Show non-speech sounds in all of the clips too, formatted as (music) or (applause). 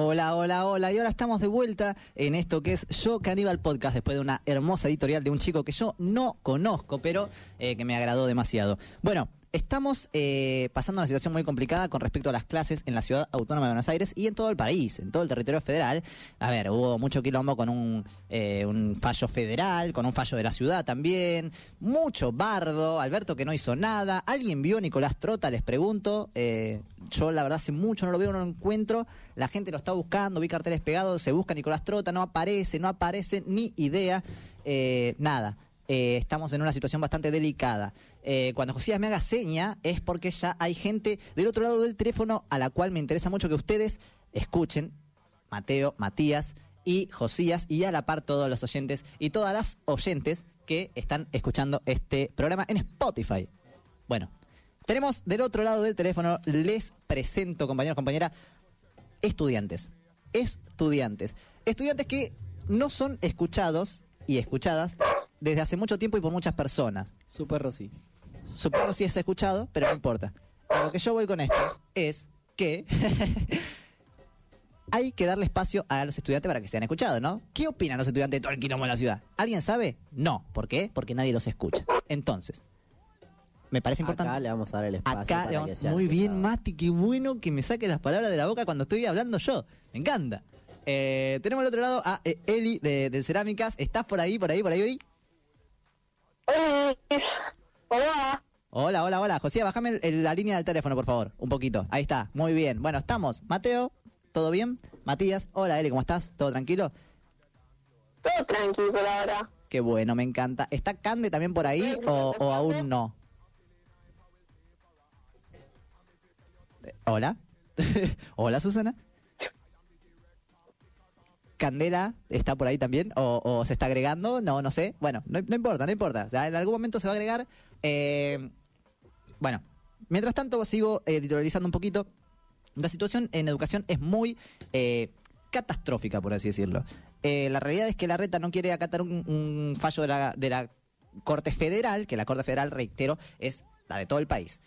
Hola, hola, hola. Y ahora estamos de vuelta en esto que es Yo Caníbal Podcast, después de una hermosa editorial de un chico que yo no conozco, pero eh, que me agradó demasiado. Bueno, Estamos eh, pasando una situación muy complicada con respecto a las clases en la ciudad autónoma de Buenos Aires y en todo el país, en todo el territorio federal. A ver, hubo mucho quilombo con un, eh, un fallo federal, con un fallo de la ciudad también, mucho bardo, Alberto que no hizo nada. ¿Alguien vio a Nicolás Trota? Les pregunto. Eh, yo la verdad hace mucho no lo veo, no lo encuentro. La gente lo está buscando, vi carteles pegados, se busca Nicolás Trota, no aparece, no aparece, ni idea, nada. Estamos en una situación bastante delicada. Eh, cuando Josías me haga seña es porque ya hay gente del otro lado del teléfono a la cual me interesa mucho que ustedes escuchen, Mateo, Matías y Josías, y a la par todos los oyentes y todas las oyentes que están escuchando este programa en Spotify. Bueno, tenemos del otro lado del teléfono, les presento, compañeros, compañeras, estudiantes. Estudiantes. Estudiantes que no son escuchados y escuchadas desde hace mucho tiempo y por muchas personas. Super Rosy. Supongo si es escuchado, pero no importa. A lo que yo voy con esto es que (laughs) hay que darle espacio a los estudiantes para que sean escuchados, ¿no? ¿Qué opinan los estudiantes de todo el quilombo de la ciudad? ¿Alguien sabe? No. ¿Por qué? Porque nadie los escucha. Entonces, me parece importante. Acá le vamos a dar el espacio. Acá para le vamos... que sea Muy bien. Mati, qué bueno que me saque las palabras de la boca cuando estoy hablando yo. Me encanta. Eh, tenemos al otro lado a eh, Eli de, de Cerámicas. ¿Estás por ahí, por ahí, por ahí, Eli? Hola, ¿cómo va? Hola, hola, hola. José, bájame el- el- la línea del teléfono, por favor. Un poquito. Ahí está. Muy bien. Bueno, estamos. Mateo, ¿todo bien? Matías, hola, Eli, ¿cómo estás? ¿Todo tranquilo? Todo tranquilo por ahora. Qué bueno, me encanta. ¿Está Cande también por ahí o, o aún no? Hola. (laughs) hola, Susana. Candela está por ahí también o, se está agregando, no, no sé. Bueno, no, importa, no importa. O sea, en algún momento se va a agregar. Eh, bueno, mientras tanto sigo editorializando un poquito. La situación en educación es muy eh, catastrófica, por así decirlo. Eh, la realidad es que la reta no quiere acatar un, fallo de la Corte Federal, que la Corte Federal, reitero, es la de todo el país.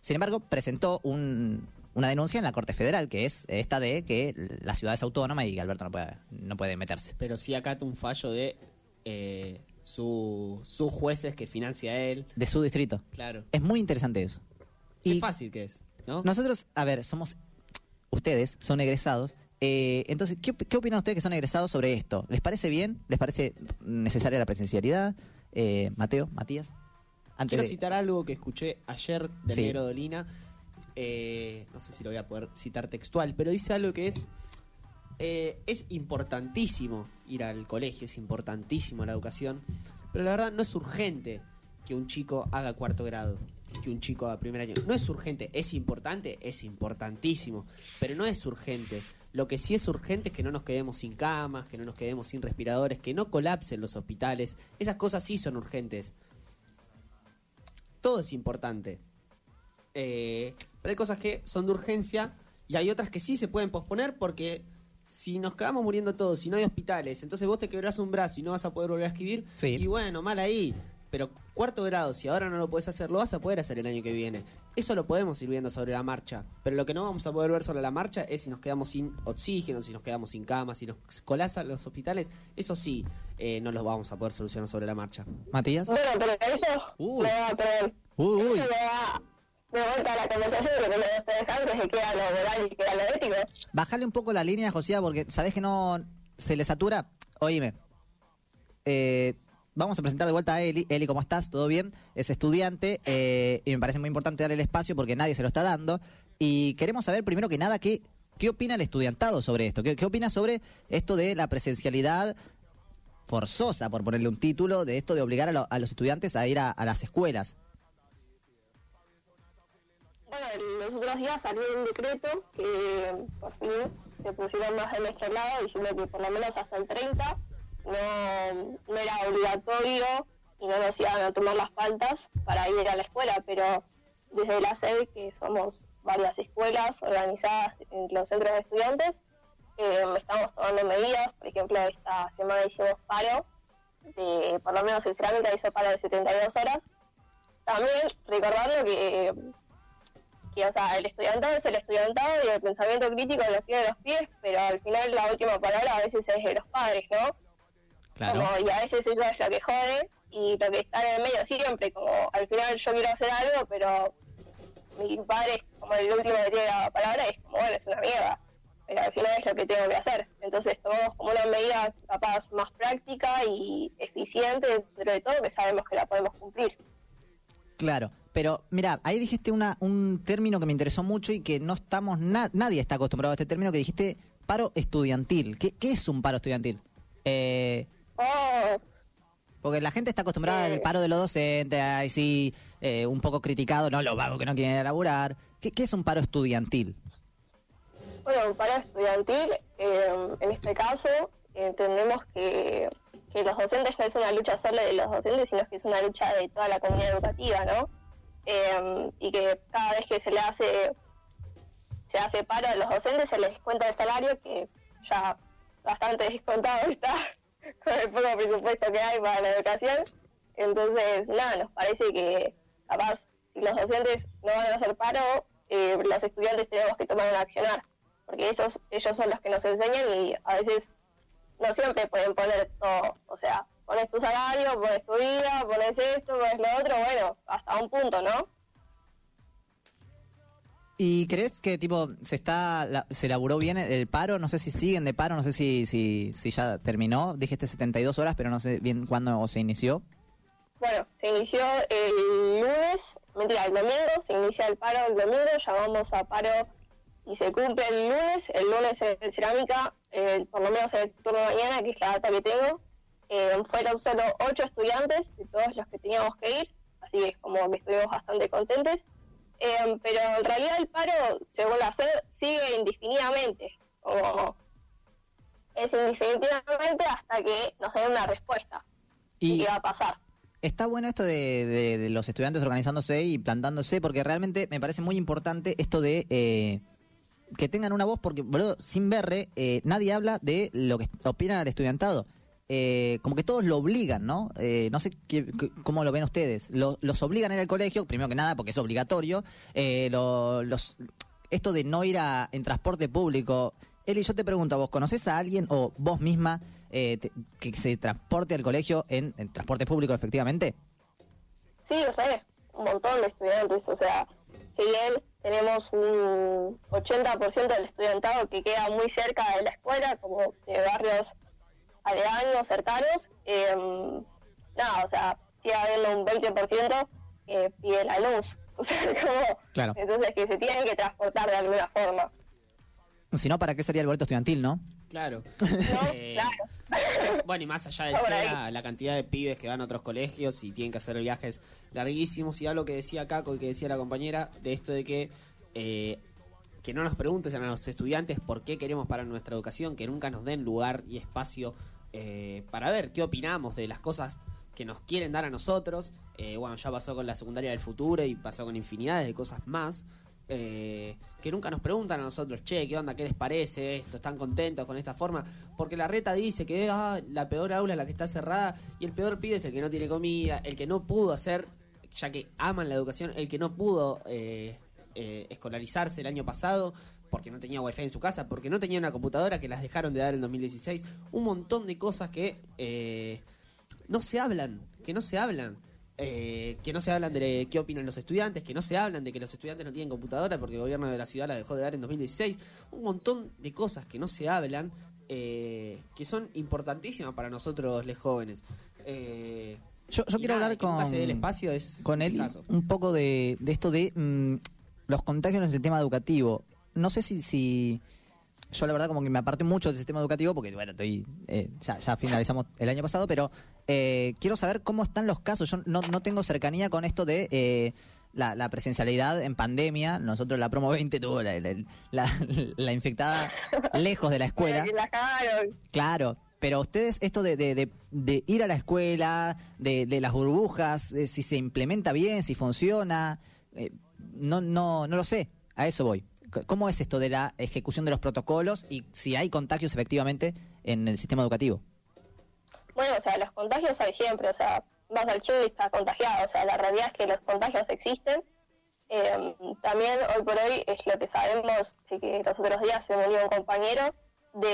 Sin embargo, presentó un- una denuncia en la Corte Federal, que es esta de que la ciudad es autónoma y Alberto no puede, no puede meterse. Pero sí acata un fallo de eh, su, sus jueces que financia él. De su distrito. Claro. Es muy interesante eso. Qué fácil que es, ¿no? Nosotros, a ver, somos. Ustedes son egresados. eh, entonces, ¿qué, qué opinan ustedes que son egresados sobre esto? ¿Les parece bien? ¿Les parece necesaria la presencialidad? Eh, Mateo, Matías. Antes Quiero de- citar algo que escuché ayer de Sí. Negro Dolina. Eh, no sé si lo voy a poder citar textual, pero dice algo que es. eh, es importantísimo ir al colegio, es importantísimo la educación, pero la verdad no es urgente que un chico haga cuarto grado, que un chico haga primer año. No es urgente, es importante, es importantísimo, pero no es urgente. Lo que sí es urgente es que no nos quedemos sin camas, que no nos quedemos sin respiradores, que no colapsen los hospitales. Esas cosas sí son urgentes todo es importante. Eh, pero hay cosas que son de urgencia y hay otras que sí se pueden posponer porque si nos quedamos muriendo todos, si no hay hospitales, entonces vos te quebrás un brazo y no vas a poder volver a escribir. Sí. Y bueno, mal ahí. Pero cuarto grado, si ahora no lo podés hacer, lo vas a poder hacer el año que viene. Eso lo podemos ir viendo sobre la marcha. Pero lo que no vamos a poder ver sobre la marcha es si nos quedamos sin oxígeno, si nos quedamos sin camas, si nos colapsan los hospitales. Eso sí, eh, no los vamos a poder solucionar sobre la marcha. Matías. Bueno, pero eso Uy. me va a. Uy, uy. Eso me va de vuelta a la conversación que tenían ustedes antes de que era lo moral y que era lo ético. Bájale un poco la línea, José, porque sabés que no se le satura. Oíme. Eh, vamos a presentar de vuelta a Eli. Eli, ¿cómo estás? ¿Todo bien? Es estudiante eh, y me parece muy importante darle el espacio porque nadie se lo está dando. Y queremos saber primero que nada qué, qué opina el estudiantado sobre esto. ¿Qué, qué opina sobre esto de la presencialidad forzosa, por ponerle un título, de esto de obligar a, lo- a los estudiantes a ir a las escuelas? Bueno, los otros días salió un decreto que por fin se pusieron más de nuestro lado diciendo que por lo menos hasta el 30 no, no era obligatorio y no nos iban a tomar las faltas para ir a la escuela, pero desde la SED, que somos varias escuelas organizadas en los centros de estudiantes, eh, estamos tomando medidas, por ejemplo, esta semana hicimos paro, de, por lo menos el cerámica hizo paro de 72 horas. También recordando que que, o sea, el estudiantado es el estudiantado y el pensamiento crítico lo tiene los pies, pero al final la última palabra a veces es de los padres, ¿no? Claro. Como, y a veces eso es lo que jode y lo que está en el medio siempre, como al final yo quiero hacer algo, pero mi padre, como el último que tiene la palabra, es como, bueno, es una mierda, pero al final es lo que tengo que hacer. Entonces tomamos como una medida capaz más práctica y eficiente dentro de todo, que sabemos que la podemos cumplir. Claro, pero mira, ahí dijiste una, un término que me interesó mucho y que no estamos, na- nadie está acostumbrado a este término que dijiste paro estudiantil. ¿Qué, qué es un paro estudiantil? Eh, Oh, porque la gente está acostumbrada Eh. al paro de los docentes, ahí sí, eh, un poco criticado, no los vagos que no quieren laburar. ¿Qué, qué es un paro estudiantil? Bueno, un paro estudiantil, eh, en este caso, entendemos que, que los docentes no es una lucha solo de los docentes, sino que es una lucha de toda la comunidad educativa, ¿no? Eh, y que cada vez que se le hace se hace paro a los docentes se les descuenta el salario, que ya bastante (laughs) descontado está (laughs) con el poco presupuesto que hay para la educación. Entonces, nada, nos parece que capaz si los docentes no van a hacer paro, eh, los estudiantes tenemos que tomar un accionar, porque esos, ellos son los que nos enseñan y a veces no siempre pueden poner todo, o sea, pones tu salario, pones tu vida, pones esto, pones lo otro, bueno, hasta un punto, ¿no? ¿Y crees que tipo se está la- se elaboró bien el, el paro? No sé si siguen de paro, no sé si, si, si ya terminó. Dijiste 72 horas, pero no sé bien cuándo se inició. Bueno, se inició el lunes, mentira, el domingo, se inicia el paro el domingo, llamamos a paro y se cumple el lunes. El lunes en cerámica, eh, por lo menos en el turno de mañana, que es la data que tengo, eh, fueron solo ocho estudiantes de todos los que teníamos que ir, así que es como que estuvimos bastante contentes. Eh, pero en realidad el paro, según la SED, sigue indefinidamente, como es indefinidamente hasta que nos den una respuesta. Y ¿Qué va a pasar? está bueno esto de, de- de los estudiantes organizándose y plantándose, porque realmente me parece muy importante esto de eh, que tengan una voz, porque, boludo, sin verre, eh, nadie habla de lo que opinan al estudiantado. Eh, como que todos lo obligan, ¿no? Eh, no sé qué- cómo lo ven ustedes. Lo- los obligan a ir al colegio, primero que nada, porque es obligatorio. Eh, esto de no ir a, en transporte público. Eli, yo te pregunto, ¿vos conoces a alguien o vos misma eh, que se transporte al colegio en, transporte público, efectivamente? Sí, re, un montón de estudiantes. O sea, si bien tenemos un 80% del estudiantado que queda muy cerca de la escuela, como de barrios aledaños, cercanos, eh, nada, o sea, sigue habiendo un 20% que pide la luz. (laughs) O sea, como, Claro. entonces que se tienen que transportar de alguna forma. Si no, ¿para qué sería el boleto estudiantil, no? Claro. (laughs) ¿no? Eh, Claro. Bueno, y más allá del. (laughs) SEA, la cantidad de pibes que van a otros colegios y tienen que hacer viajes larguísimos. Y algo que decía Caco y que decía la compañera, de esto de que eh, que no nos pregunten a los estudiantes por qué queremos para nuestra educación, que nunca nos den lugar y espacio eh, para ver qué opinamos de las cosas que nos quieren dar a nosotros. Eh, bueno, ya pasó con la secundaria del futuro y pasó con infinidades de cosas más. eh, que nunca nos preguntan a nosotros, che, ¿qué onda? ¿Qué les parece esto? ¿Están contentos con esta forma? Porque la reta dice que ah, la peor aula es la que está cerrada y el peor pibe es el que no tiene comida, el que no pudo hacer, ya que aman la educación, el que no pudo eh, eh, escolarizarse el año pasado porque no tenía wifi en su casa, porque no tenía una computadora que las dejaron de dar en 2016, un montón de cosas que eh, no se hablan, que no se hablan. eh, que no se hablan de qué opinan los estudiantes, que no se hablan de que los estudiantes no tienen computadora porque el gobierno de la ciudad la dejó de dar en 2016. Un montón de cosas que no se hablan, eh, que son importantísimas para nosotros los jóvenes. Eh, Yo, quiero nada, hablar con, el espacio es con él un poco de, de esto de mm, los contagios en el sistema educativo. No sé si, si yo la verdad como que me aparté mucho del sistema educativo porque bueno, estoy eh, ya, ya finalizamos el año pasado, pero eh, quiero saber cómo están los casos. Yo no, no tengo cercanía con esto de eh, la, la presencialidad en pandemia. Nosotros la promo 20 tuvo la, la, la- la infectada lejos de la escuela. (laughs) Claro, pero ustedes, esto de, de- de- de ir a la escuela, de, de las burbujas, si se implementa bien, si funciona, eh, no, no, no lo sé, a eso voy. ¿Cómo es esto de la ejecución de los protocolos y si hay contagios efectivamente en el sistema educativo? Bueno, o sea, los contagios hay siempre, o sea, vas al chivo y estás contagiado, o sea, la realidad es que los contagios existen, Eh, también hoy por hoy es lo que sabemos, que los otros días se unió un compañero, de,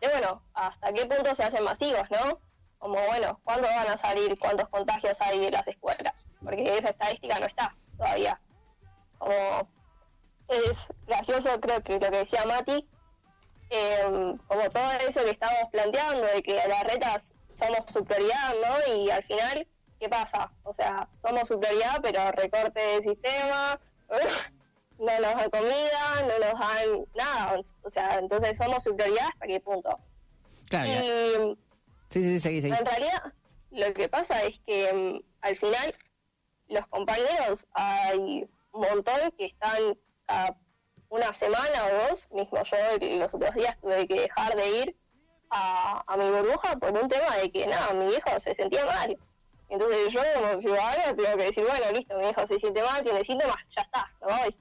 de, bueno, hasta qué punto se hacen masivos, ¿no? Como, bueno, ¿cuándo van a salir? ¿Cuántos contagios hay en las escuelas? Porque esa estadística no está todavía. Como es gracioso, creo que lo que decía Mati, eh, como todo eso que estamos planteando, de que las retas somos su prioridad, ¿no? Y al final, ¿qué pasa? O sea, somos su prioridad, pero recorte del sistema, (laughs) no nos dan comida, no nos dan nada. O sea, entonces somos su prioridad hasta qué punto. Claro. Y Sí, sí, sí, seguí, seguí. en realidad, lo que pasa es que mm, al final los compañeros hay un montón que están una semana o dos, mismo yo los otros días tuve que dejar de ir a, a mi burbuja por un tema de que nada, mi hijo se sentía mal. Entonces yo como ciudadana tengo que decir, bueno, listo, mi hijo se siente mal, tiene síntomas, ya está, no voy.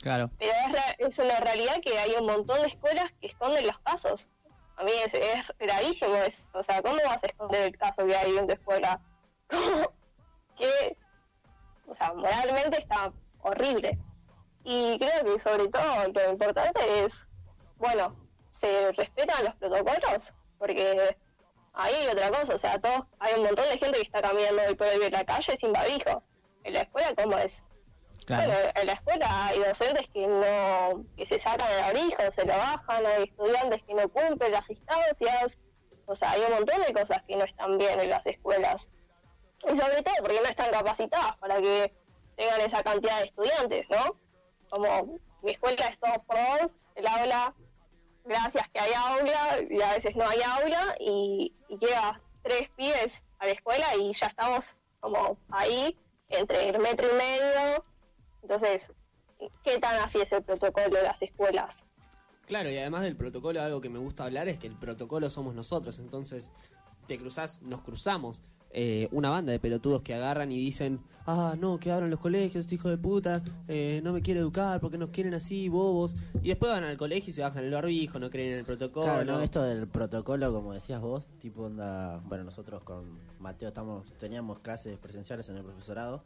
Claro. Pero es, es una realidad que hay un montón de escuelas que esconden los casos. A mí es, es gravísimo eso. O sea, ¿cómo vas a esconder el caso que hay en tu escuela? (laughs) Que, o sea, moralmente está horrible. Y creo que sobre todo lo importante es, bueno, se respetan los protocolos, porque ahí hay otra cosa, o sea, todos, hay un montón de gente que está caminando hoy por hoy en la calle sin barbijo. En la escuela, ¿cómo es? Claro. Bueno, en la escuela hay docentes que no que se sacan el abrigo, se lo bajan, hay estudiantes que no cumplen las distancias, o sea, hay un montón de cosas que no están bien en las escuelas. Y sobre todo porque no están capacitadas para que tengan esa cantidad de estudiantes, ¿no? Como mi escuela es todos por dos, el aula, gracias que hay aula, y a veces no hay aula, y, y tres pibes a la escuela y ya estamos como ahí, entre el metro y medio, entonces, ¿qué tan así es el protocolo de las escuelas? Claro, y además del protocolo, algo que me gusta hablar es que el protocolo somos nosotros. Entonces, te cruzás, nos cruzamos. Eh, una banda de pelotudos que agarran y dicen: Ah, no, que abran los colegios, este hijo de puta, eh, no me quiere educar porque nos quieren así, bobos. Y después van al colegio y se bajan el barbijo, no creen en el protocolo. Claro, no, esto del protocolo, como decías vos, tipo onda, bueno, nosotros con Mateo estamos, teníamos clases presenciales en el profesorado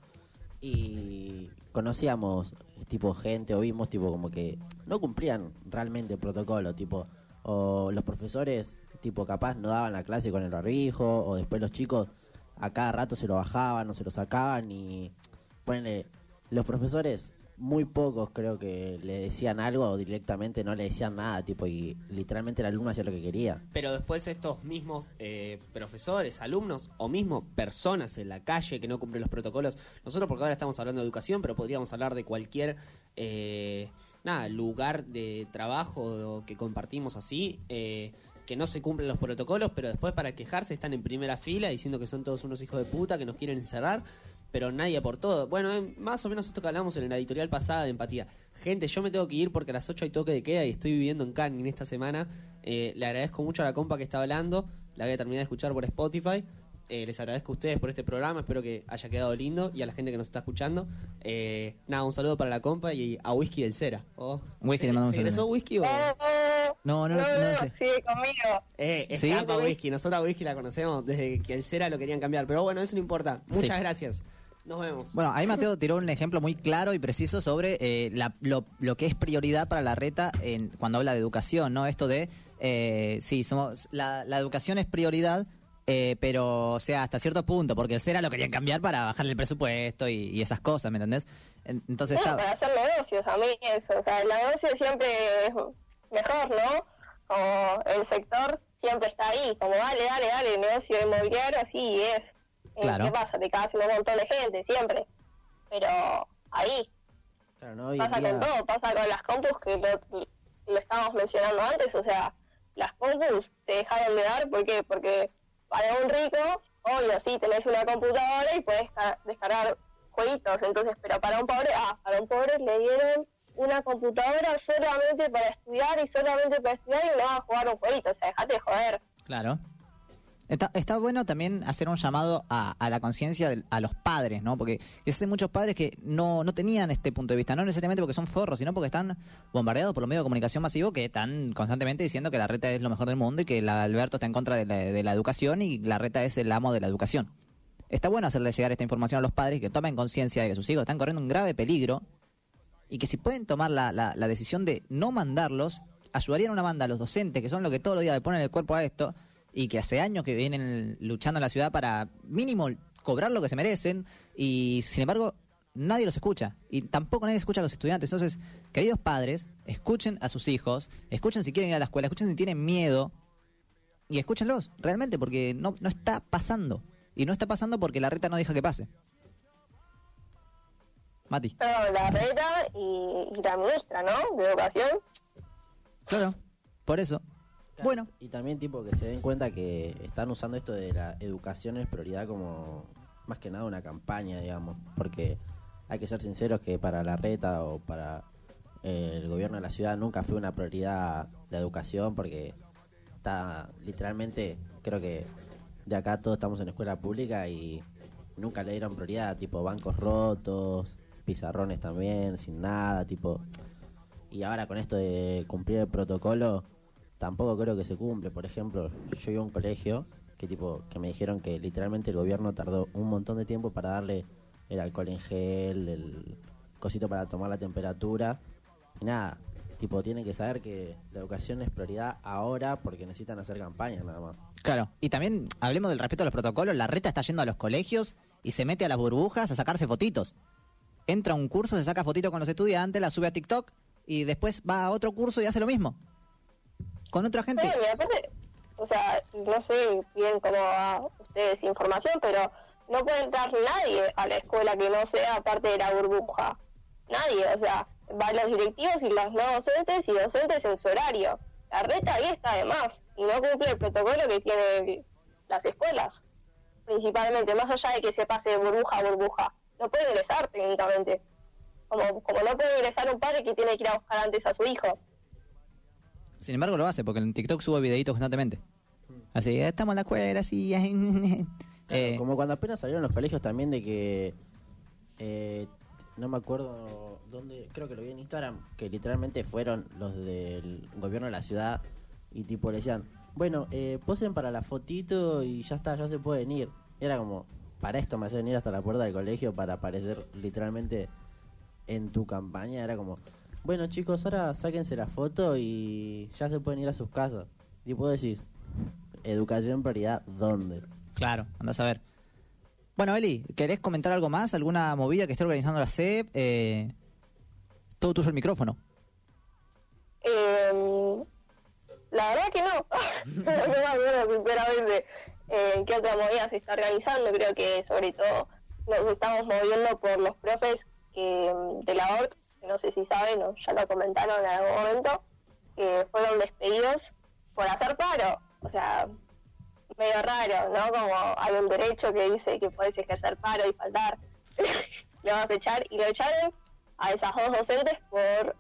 y conocíamos tipo gente o vimos tipo como que no cumplían realmente el protocolo, tipo o los profesores tipo capaz no daban la clase con el barbijo o después los chicos a cada rato se lo bajaban o se lo sacaban y ponele los profesores muy pocos creo que le decían algo o directamente no le decían nada tipo y literalmente el alumno hacía lo que quería. Pero después estos mismos eh, profesores, alumnos o mismo personas en la calle que no cumplen los protocolos, nosotros porque ahora estamos hablando de educación, pero podríamos hablar de cualquier eh, lugar de trabajo que compartimos así, eh, que no se cumplen los protocolos, pero después para quejarse están en primera fila diciendo que son todos unos hijos de puta, que nos quieren encerrar, pero nadie por todo. Bueno, eh, más o menos esto que hablamos en la editorial pasada de empatía. Gente, yo me tengo que ir porque a las 8 hay toque de queda y estoy viviendo en Canning esta semana. Eh, le agradezco mucho a la compa que está hablando. La voy a terminar de escuchar por Spotify. Eh, les agradezco a ustedes por este programa. Espero que haya quedado lindo y a la gente que nos está escuchando. Eh, nada, un saludo para la compa y a Whisky del Cera. Oh, Whisky, ¿se- le mando un ¿se Whisky o...? Oh, No, no, no, no sé. sigue conmigo. Eh, ¿Sí? escapa Whisky. Nosotros a Whisky la conocemos desde que el Cera lo querían cambiar. Pero bueno, eso no importa. Muchas Sí. gracias. Nos vemos. Bueno, ahí Mateo tiró un ejemplo muy claro y preciso sobre eh, la- lo, lo que es prioridad para la reta en, cuando habla de educación, ¿no? Esto de, eh, sí, somos, la, la educación es prioridad, eh, pero, o sea, hasta cierto punto, porque el CERA lo querían cambiar para bajarle el presupuesto y, y esas cosas, ¿me entendés? En- Entonces está... para hacer negocios, a mí eso, o sea, el negocio siempre es mejor, ¿no? Como el sector siempre está ahí, como dale, dale, dale, el negocio inmobiliario así es. Eh, Claro. ¿Qué pasa? Te cagas un montón de gente, siempre. Pero ahí, no pasa día con todo, pasa con las compus que lo, lo estábamos mencionando antes, o sea, las compus se dejaron de dar, ¿por qué? Porque para un rico, obvio, sí, tenés una computadora y puedes ca- descargar jueguitos, entonces, pero para un pobre, ah, para un pobre le dieron una computadora solamente para estudiar y solamente para estudiar y no va a jugar un jueguito, o sea, dejate de joder. Claro. Está, está bueno también hacer un llamado a, a la conciencia a los padres, ¿no? Porque existen muchos padres que no, no tenían este punto de vista, no necesariamente porque son forros, sino porque están bombardeados por los medios de comunicación masivo que están constantemente diciendo que la reta es lo mejor del mundo y que la Alberto está en contra de la, de la educación y la reta es el amo de la educación. está bueno hacerle llegar esta información a los padres que tomen conciencia de que sus hijos están corriendo un grave peligro y que si pueden tomar la, la- la decisión de no mandarlos, ayudarían una banda a los docentes, que son los que todos los días le ponen el cuerpo a esto, y que hace años que vienen luchando en la ciudad para mínimo cobrar lo que se merecen, y sin embargo nadie los escucha, y tampoco nadie escucha a los estudiantes. Entonces, queridos padres, escuchen a sus hijos, escuchen si quieren ir a la escuela, escuchen si tienen miedo, y escúchenlos, realmente, porque no, no está pasando. Y no está pasando porque la reta no deja que pase. Mati. No, la reta y, y la ministra, ¿no? De educación. Claro, por eso. Bueno, Y también tipo que se den cuenta que están usando esto de la educación es prioridad como más que nada una campaña, digamos, porque hay que ser sinceros que para la reta o para eh, el gobierno de la ciudad nunca fue una prioridad la educación porque está literalmente, creo que de acá todos estamos en escuela pública y nunca le dieron prioridad, tipo bancos rotos, pizarrones también, sin nada, tipo... Y ahora con esto de cumplir el protocolo, tampoco creo que se cumple. Por ejemplo, yo iba a un colegio que tipo que me dijeron que literalmente el gobierno tardó un montón de tiempo para darle el alcohol en gel, el cosito para tomar la temperatura. Y nada, tipo tienen que saber que la educación es prioridad ahora porque necesitan hacer campañas nada más. claro. Y también hablemos del respeto a los protocolos. La reta está yendo a los colegios y se mete a las burbujas a sacarse fotitos. Entra a un curso, se saca fotito con los estudiantes, la sube a TikTok y después va a otro curso y hace lo mismo. Con otra gente. O sea, no sé bien cómo va ustedes información, pero no puede entrar nadie a la escuela que no sea parte de la burbuja. Nadie, o sea, van los directivos y los no docentes y docentes en su horario. La reta ahí está de más y no cumple el protocolo que tienen las escuelas, principalmente, más allá de que se pase de burbuja a burbuja. No puede ingresar técnicamente. Como, como no puede ingresar un padre que tiene que ir a buscar antes a su hijo. Sin embargo, lo hace porque en TikTok sube videitos constantemente. Así, "Eh, estamos en la escuela, así. (laughs) eh, Como cuando apenas salieron los colegios también de que eh, no me acuerdo dónde, creo que lo vi en Instagram, que literalmente fueron los del gobierno de la ciudad y tipo le decían, bueno, eh, posen para la fotito y ya está, ya se pueden ir. Y era como, para esto me hacen venir hasta la puerta del colegio para aparecer literalmente en tu campaña. Era como, bueno chicos, ahora sáquense la foto y ya se pueden ir a sus casas. Y puedo decir, educación prioridad, ¿dónde? Claro, andás a ver. Bueno, Eli, ¿querés comentar algo más? ¿Alguna movida que esté organizando la CEP? Eh, todo tuyo el micrófono. Eh, la verdad que no. no (laughs) me acuerdo sinceramente eh, qué otra movida se está organizando. Creo que sobre todo nos estamos moviendo por los profes que, mm, de la ORT, que no sé si saben o ya lo comentaron en algún momento, que fueron despedidos por hacer paro. O sea, medio raro, ¿no? Como hay un derecho que dice que puedes ejercer paro y faltar. (laughs) le vas a echar y lo echaron a esas dos docentes por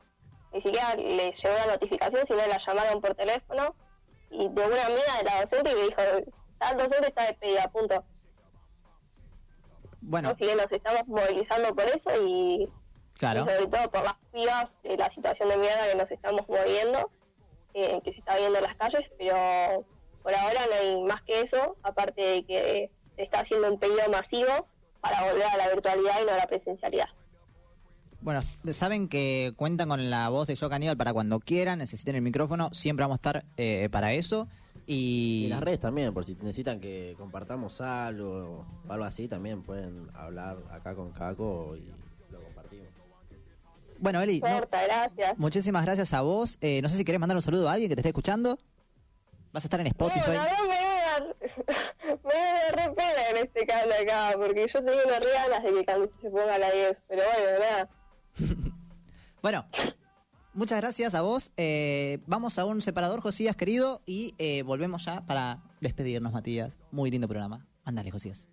ni siquiera le llegó la notificación, sino la llamaron por teléfono y de una amiga de la docente y me dijo, tal docente está despedida, punto. Bueno, Así que nos estamos movilizando por eso y, claro. y sobre todo por las pibas de la situación de mierda que nos estamos moviendo, eh, que se está viendo en las calles, pero por ahora no hay más que eso, aparte de que se está haciendo un pedido masivo para volver a la virtualidad y no a la presencialidad. Bueno, saben que cuentan con la voz de Yo Caníbal para cuando quieran, necesiten el micrófono, siempre vamos a estar eh, para eso. Y, Y las redes también, por si necesitan que compartamos algo o algo así, también pueden hablar acá con Caco y lo compartimos. bueno, Eli, no- gracias. muchísimas gracias a vos. Eh, no sé si querés mandar un saludo a alguien que te esté escuchando. Vas a estar en Spotify. No, la verdad me dar, (laughs) me debe dar pena en este caso acá, porque yo tengo unas ganas de que Candy se ponga a la 10, pero bueno, nada. (laughs) Bueno, muchas gracias a vos. Eh, vamos a un separador, Josías, querido, y eh, volvemos ya para despedirnos, Matías. Muy lindo programa. Ándale, Josías.